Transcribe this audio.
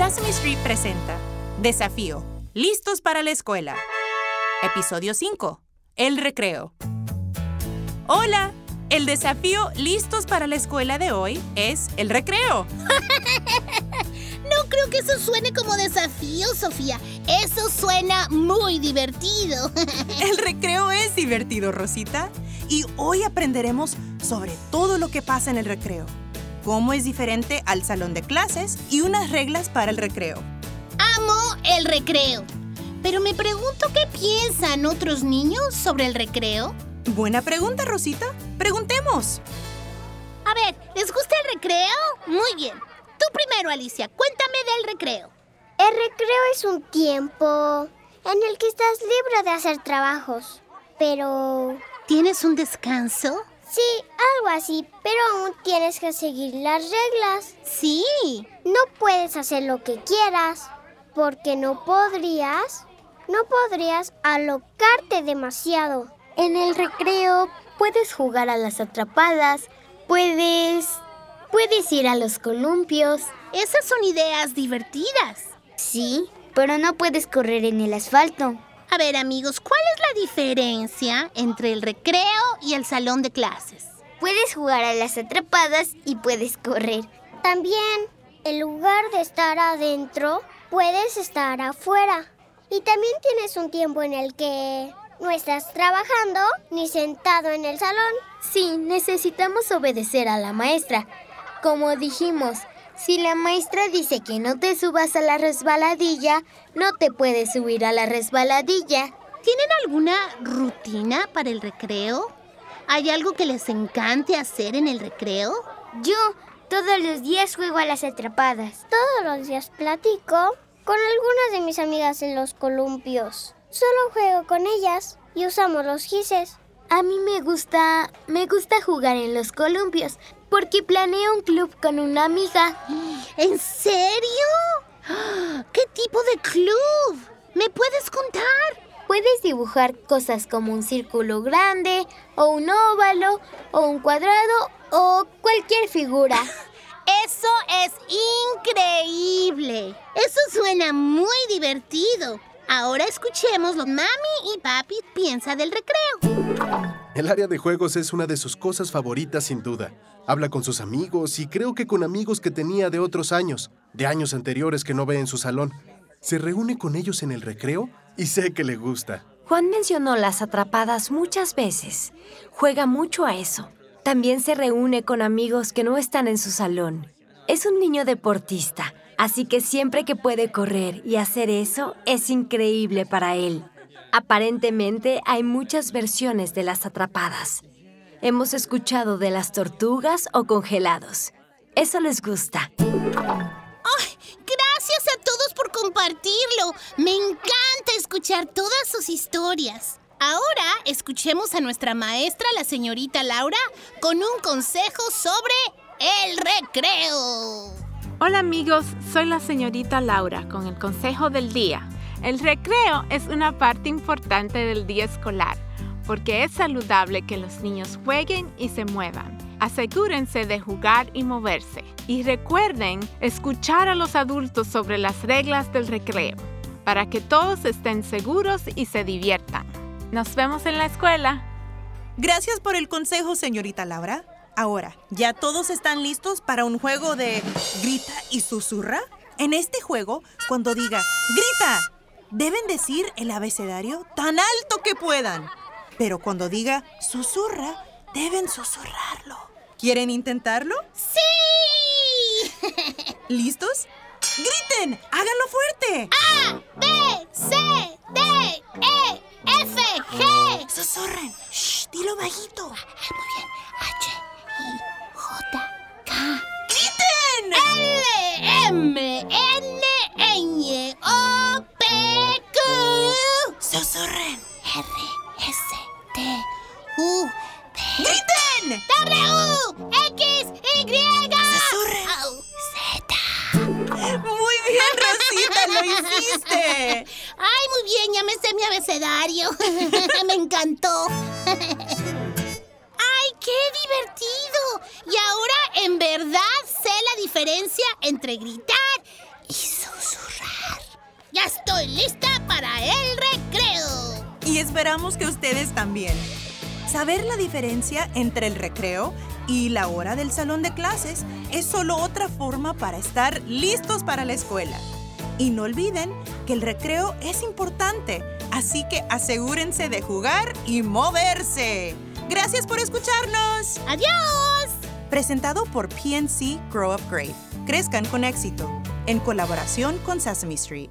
Sesame Street presenta Desafío. Listos para la escuela. Episodio 5. El recreo. Hola. El desafío listos para la escuela de hoy es el recreo. No creo que eso suene como desafío, Sofía. Eso suena muy divertido. El recreo es divertido, Rosita. Y hoy aprenderemos sobre todo lo que pasa en el recreo. Cómo es diferente al salón de clases y unas reglas para el recreo. Amo el recreo. Pero me pregunto qué piensan otros niños sobre el recreo. Buena pregunta, Rosita. Preguntemos. A ver, ¿les gusta el recreo? Muy bien. Tú primero, Alicia, cuéntame del recreo. El recreo es un tiempo en el que estás libre de hacer trabajos. Pero... ¿Tienes un descanso? Sí, algo así, pero aún tienes que seguir las reglas. Sí. No puedes hacer lo que quieras, porque no podrías, no podrías alocarte demasiado. En el recreo puedes jugar a las atrapadas, puedes... puedes ir a los columpios. Esas son ideas divertidas. Sí, pero no puedes correr en el asfalto. A ver, amigos, ¿cuál es la diferencia entre el recreo y el salón de clases? Puedes jugar a las atrapadas y puedes correr. También, en lugar de estar adentro, puedes estar afuera. Y también tienes un tiempo en el que no estás trabajando ni sentado en el salón. Sí, necesitamos obedecer a la maestra. Como dijimos, si la maestra dice que no te subas a la resbaladilla, no te puedes subir a la resbaladilla. ¿Tienen alguna rutina para el recreo? ¿Hay algo que les encante hacer en el recreo? Yo todos los días juego a las atrapadas. Todos los días platico con algunas de mis amigas en los columpios. Solo juego con ellas y usamos los gises. A mí me gusta, me gusta jugar en los columpios porque planeo un club con una amiga. ¿En serio? ¿Qué tipo de club? ¿Me puedes contar? Puedes dibujar cosas como un círculo grande, o un óvalo, o un cuadrado, o cualquier figura. Eso es increíble. Eso suena muy divertido. Ahora escuchemos lo mami y papi piensa del recreo. El área de juegos es una de sus cosas favoritas sin duda. Habla con sus amigos y creo que con amigos que tenía de otros años, de años anteriores que no ve en su salón. Se reúne con ellos en el recreo y sé que le gusta. Juan mencionó las atrapadas muchas veces. Juega mucho a eso. También se reúne con amigos que no están en su salón. Es un niño deportista, así que siempre que puede correr y hacer eso es increíble para él. Aparentemente hay muchas versiones de las atrapadas. Hemos escuchado de las tortugas o congelados. Eso les gusta. ¡Ay! Gracias a todos por compartirlo. Me encanta escuchar todas sus historias. Ahora escuchemos a nuestra maestra, la señorita Laura, con un consejo sobre el recreo. Hola amigos, soy la señorita Laura con el consejo del día. El recreo es una parte importante del día escolar porque es saludable que los niños jueguen y se muevan. Asegúrense de jugar y moverse. Y recuerden escuchar a los adultos sobre las reglas del recreo para que todos estén seguros y se diviertan. Nos vemos en la escuela. Gracias por el consejo, señorita Laura. Ahora, ¿ya todos están listos para un juego de grita y susurra? En este juego, cuando diga grita, deben decir el abecedario tan alto que puedan. Pero cuando diga susurra, deben susurrarlo. ¿Quieren intentarlo? ¡Sí! ¿Listos? ¡Griten! ¡Háganlo fuerte! A, B, C, D, E, F, G. ¡Susurren! ¡Shh! ¡Dilo bajito! ¡Susurren! R, S, T, U, V. ¡Griten! W, X, Y. ¡Susurren! Au, Z. ¡Muy bien, Rosita! ¡Lo hiciste! Ay, muy bien, ya me sé mi abecedario. me encantó. ¡Ay, qué divertido! Y ahora en verdad sé la diferencia entre gritar y susurrar. Ya estoy lista. Y esperamos que ustedes también. Saber la diferencia entre el recreo y la hora del salón de clases es solo otra forma para estar listos para la escuela. Y no olviden que el recreo es importante, así que asegúrense de jugar y moverse. Gracias por escucharnos. ¡Adiós! Presentado por PNC Grow Up Great. Crezcan con éxito, en colaboración con Sesame Street.